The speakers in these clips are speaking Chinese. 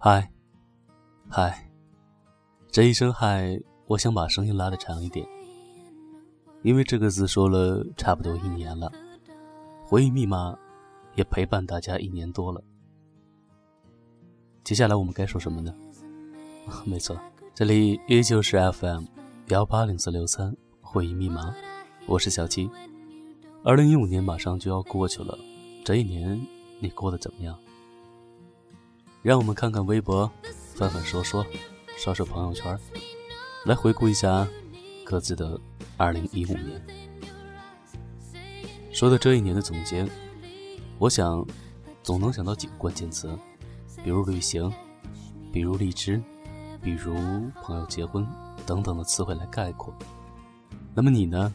嗨，嗨，这一声嗨，我想把声音拉的长一点，因为这个字说了差不多一年了，回忆密码也陪伴大家一年多了。接下来我们该说什么呢？没错，这里依旧是 FM 幺八零四六三会议密码，我是小七。二零一五年马上就要过去了，这一年你过得怎么样？让我们看看微博，翻翻说说，刷刷朋友圈，来回顾一下各自的2015年。说到这一年的总结，我想总能想到几个关键词，比如旅行，比如荔枝，比如朋友结婚等等的词汇来概括。那么你呢？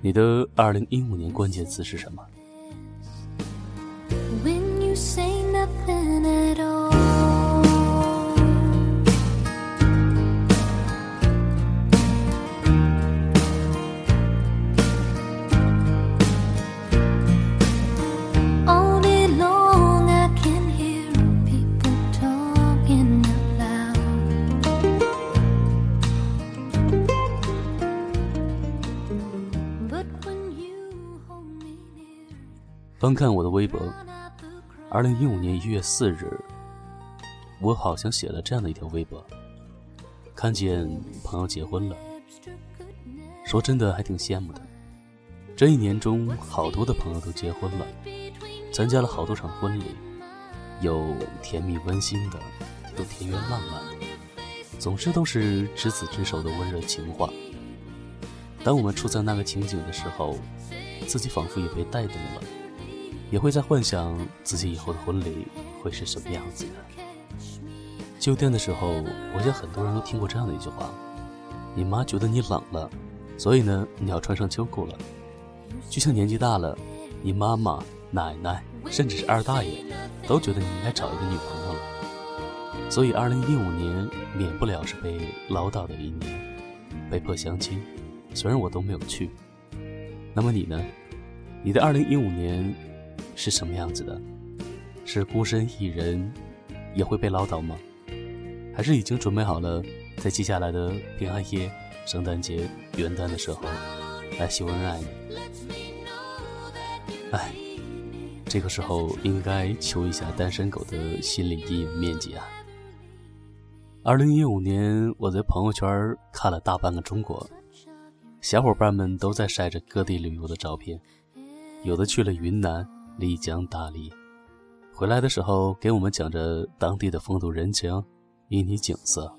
你的二零一五年关键词是什么？翻看我的微博，二零一五年一月四日，我好像写了这样的一条微博：看见朋友结婚了，说真的还挺羡慕的。这一年中，好多的朋友都结婚了，参加了好多场婚礼，有甜蜜温馨的，有田园浪漫的，总之都是执子之手的温热情话。当我们处在那个情景的时候，自己仿佛也被带动了。也会在幻想自己以后的婚礼会是什么样子的。秋天的时候，我想很多人都听过这样的一句话：“你妈觉得你冷了，所以呢，你要穿上秋裤了。”就像年纪大了，你妈妈、奶奶，甚至是二大爷，都觉得你应该找一个女朋友了。所以，二零一五年免不了是被唠叨的一年，被迫相亲。虽然我都没有去。那么你呢？你的二零一五年？是什么样子的？是孤身一人，也会被唠叨吗？还是已经准备好了，在接下来的平安夜、圣诞节、元旦的时候来秀恩爱呢？哎，这个时候应该求一下单身狗的心理阴影面积啊！二零一五年，我在朋友圈看了大半个中国，小伙伴们都在晒着各地旅游的照片，有的去了云南。丽江、大理，回来的时候给我们讲着当地的风土人情、旖旎景色。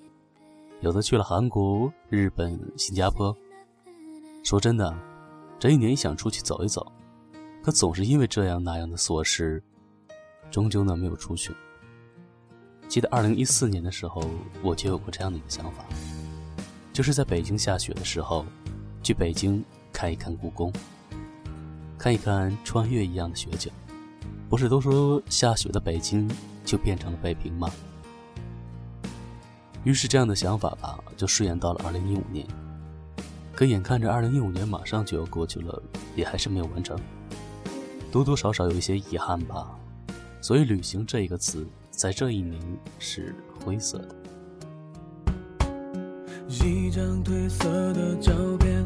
有的去了韩国、日本、新加坡。说真的，这一年想出去走一走，可总是因为这样那样的琐事，终究呢没有出去。记得二零一四年的时候，我就有过这样的一个想法，就是在北京下雪的时候，去北京看一看故宫。看一看穿越一样的雪景，不是都说下雪的北京就变成了北平吗？于是这样的想法吧，就顺延到了二零一五年。可眼看着二零一五年马上就要过去了，也还是没有完成，多多少少有一些遗憾吧。所以“旅行”这一个词，在这一年是灰色的。一张褪色的照片，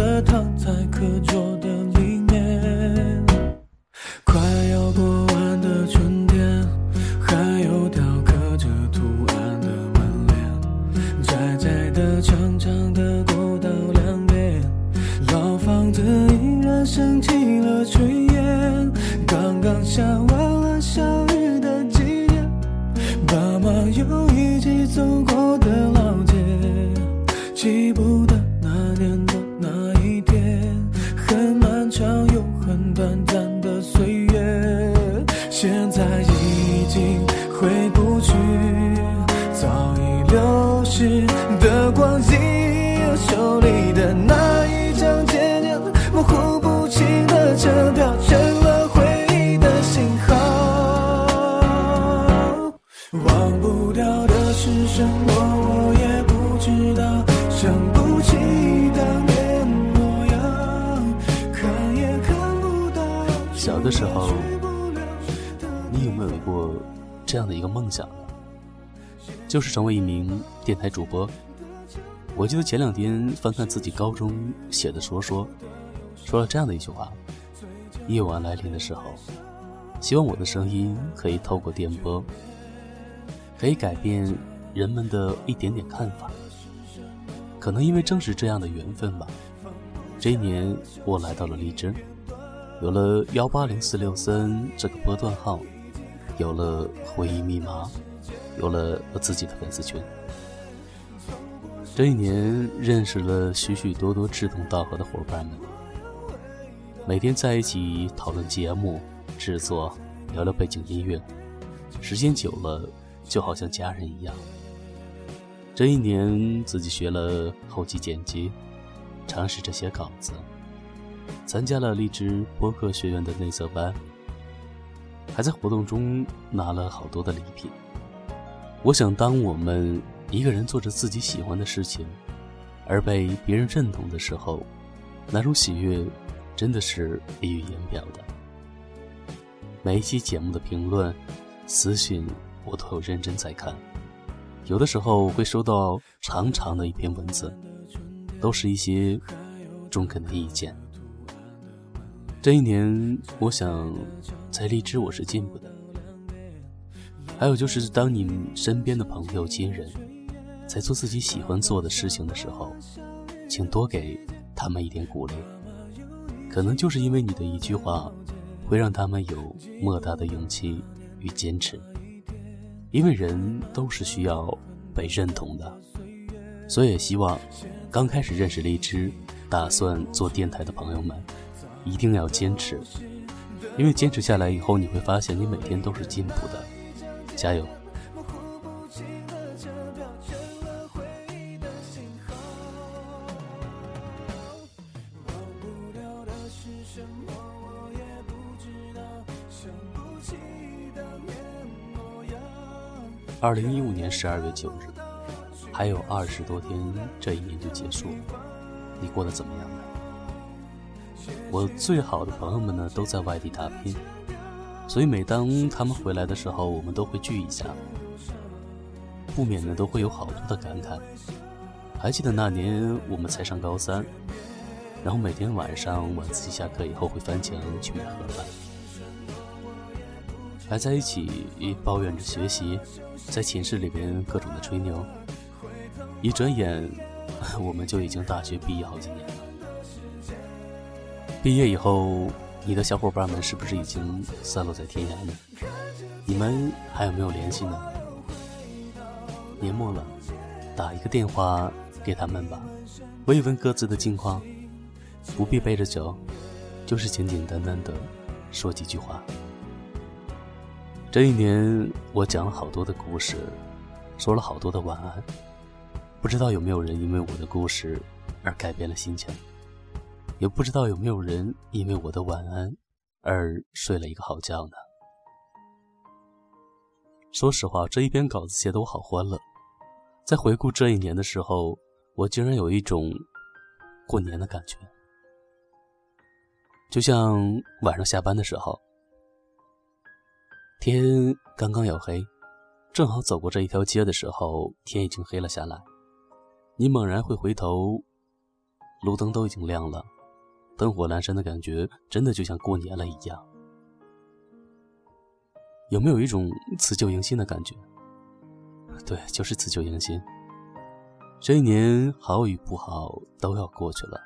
现在已经回不去早已流逝的光阴手里的那一张渐渐模糊不清的车票成了回忆的信号忘不掉的是什么我也不知道想不起当年模样看也看不到小的时候你有没有过这样的一个梦想呢？就是成为一名电台主播。我记得前两天翻看自己高中写的说说，说了这样的一句话：夜晚来临的时候，希望我的声音可以透过电波，可以改变人们的一点点看法。可能因为正是这样的缘分吧，这一年我来到了荔枝，有了幺八零四六三这个波段号，有了回忆密码，有了我自己的粉丝群。这一年认识了许许多多志同道合的伙伴们，每天在一起讨论节目制作，聊聊背景音乐，时间久了就好像家人一样。这一年，自己学了后期剪辑，尝试着写稿子，参加了荔枝播客学院的内测班，还在活动中拿了好多的礼品。我想，当我们一个人做着自己喜欢的事情，而被别人认同的时候，那种喜悦真的是溢于言表的。每一期节目的评论、私信，我都有认真在看。有的时候会收到长长的一篇文字，都是一些中肯的意见。这一年，我想在荔枝我是进步的。还有就是，当你身边的朋友、亲人在做自己喜欢做的事情的时候，请多给他们一点鼓励。可能就是因为你的一句话，会让他们有莫大的勇气与坚持。因为人都是需要被认同的，所以也希望刚开始认识荔枝、打算做电台的朋友们，一定要坚持。因为坚持下来以后，你会发现你每天都是进步的。加油！二零一五年十二月九日，还有二十多天，这一年就结束了。你过得怎么样？我最好的朋友们呢，都在外地打拼，所以每当他们回来的时候，我们都会聚一下，不免呢都会有好多的感慨。还记得那年我们才上高三，然后每天晚上晚自习下课以后会翻墙去买盒饭。还在一起抱怨着学习，在寝室里边各种的吹牛。一转眼，我们就已经大学毕业好几年了。毕业以后，你的小伙伴们是不是已经散落在天涯呢？你们还有没有联系呢？年末了，打一个电话给他们吧，问问各自的近况，不必背着酒，就是简简单单的说几句话。这一年，我讲了好多的故事，说了好多的晚安。不知道有没有人因为我的故事而改变了心情，也不知道有没有人因为我的晚安而睡了一个好觉呢。说实话，这一篇稿子写的我好欢乐。在回顾这一年的时候，我竟然有一种过年的感觉，就像晚上下班的时候。天刚刚要黑，正好走过这一条街的时候，天已经黑了下来。你猛然会回头，路灯都已经亮了，灯火阑珊的感觉，真的就像过年了一样。有没有一种辞旧迎新的感觉？对，就是辞旧迎新。这一年好与不好都要过去了，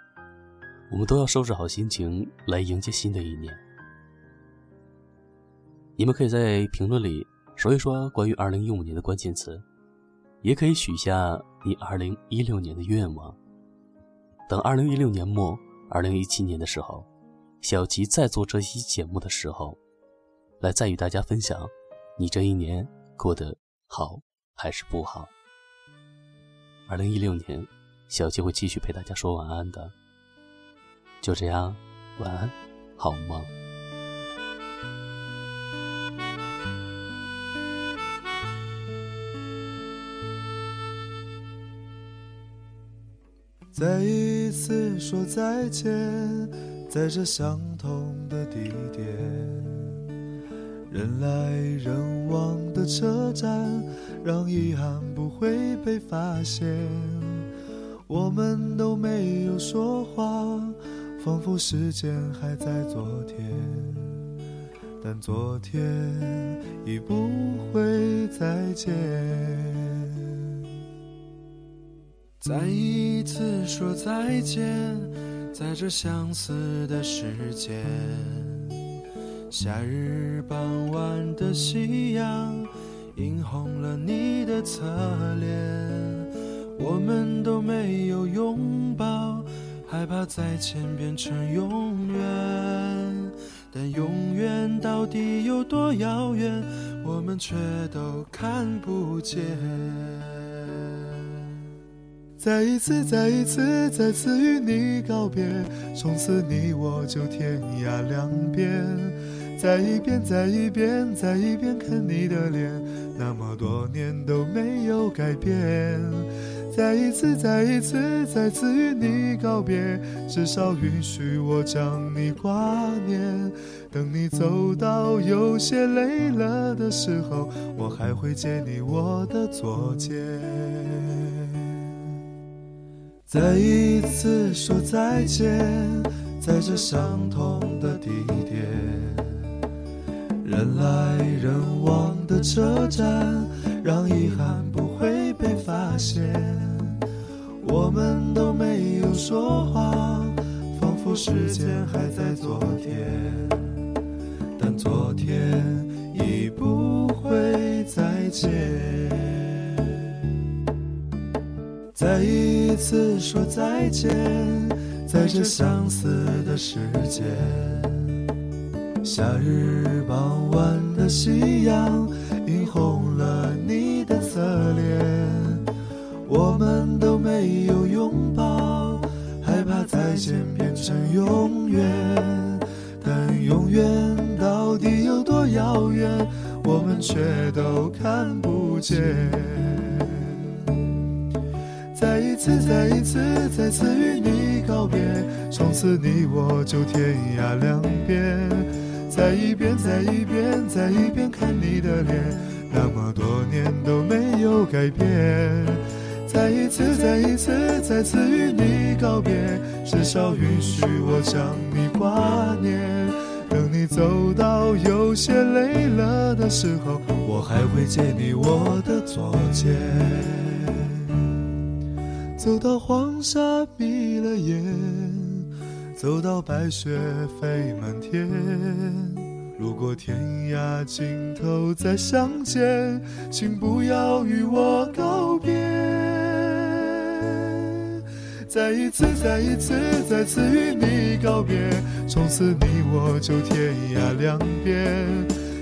我们都要收拾好心情来迎接新的一年。你们可以在评论里说一说关于二零一五年的关键词，也可以许下你二零一六年的愿望。等二零一六年末、二零一七年的时候，小吉在做这期节目的时候，来再与大家分享，你这一年过得好还是不好。二零一六年，小齐会继续陪大家说晚安的。就这样，晚安，好梦。再一次说再见，在这相同的地点，人来人往的车站，让遗憾不会被发现。我们都没有说话，仿佛时间还在昨天，但昨天已不会再见。再一次说再见，在这相似的时间。夏日傍晚的夕阳，映红了你的侧脸。我们都没有拥抱，害怕再见变成永远。但永远到底有多遥远，我们却都看不见。再一次，再一次，再次与你告别，从此你我就天涯两边。再一遍，再一遍，再一遍看你的脸，那么多年都没有改变。再一次，再一次，再次与你告别，至少允许我将你挂念。等你走到有些累了的时候，我还会借你我的左肩。再一次说再见，在这相同的地点，人来人往的车站，让遗憾不会被发现。我们都没有说话，仿佛时间还在昨天，但昨天已不会再见。再一次说再见，在这相似的时间。夏日傍晚的夕阳，映红了你的侧脸。我们都没有拥抱，害怕再见变成永远。但永远到底有多遥远，我们却都看不见。一次，再一次，再次与你告别，从此你我就天涯两边。再一遍，再一遍，再一遍看你的脸，那么多年都没有改变。再一次，再一次，再次与你告别，至少允许我将你挂念。等你走到有些累了的时候，我还会借你我的左肩。走到黄沙闭了眼，走到白雪飞满天。如果天涯尽头再相见，请不要与我告别。再一次，再一次，再次与你告别，从此你我就天涯两边。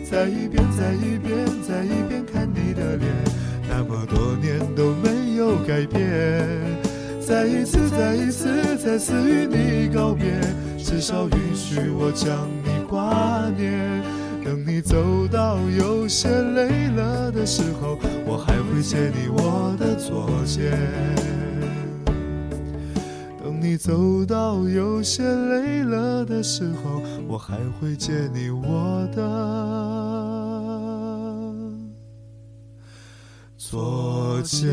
再一遍，再一遍，再一遍看你的脸，那么多年都没。有改变，再一次，再一次，再次与你告别，至少允许我将你挂念。等你走到有些累了的时候，我还会借你我的左肩。等你走到有些累了的时候，我还会借你我的。所见。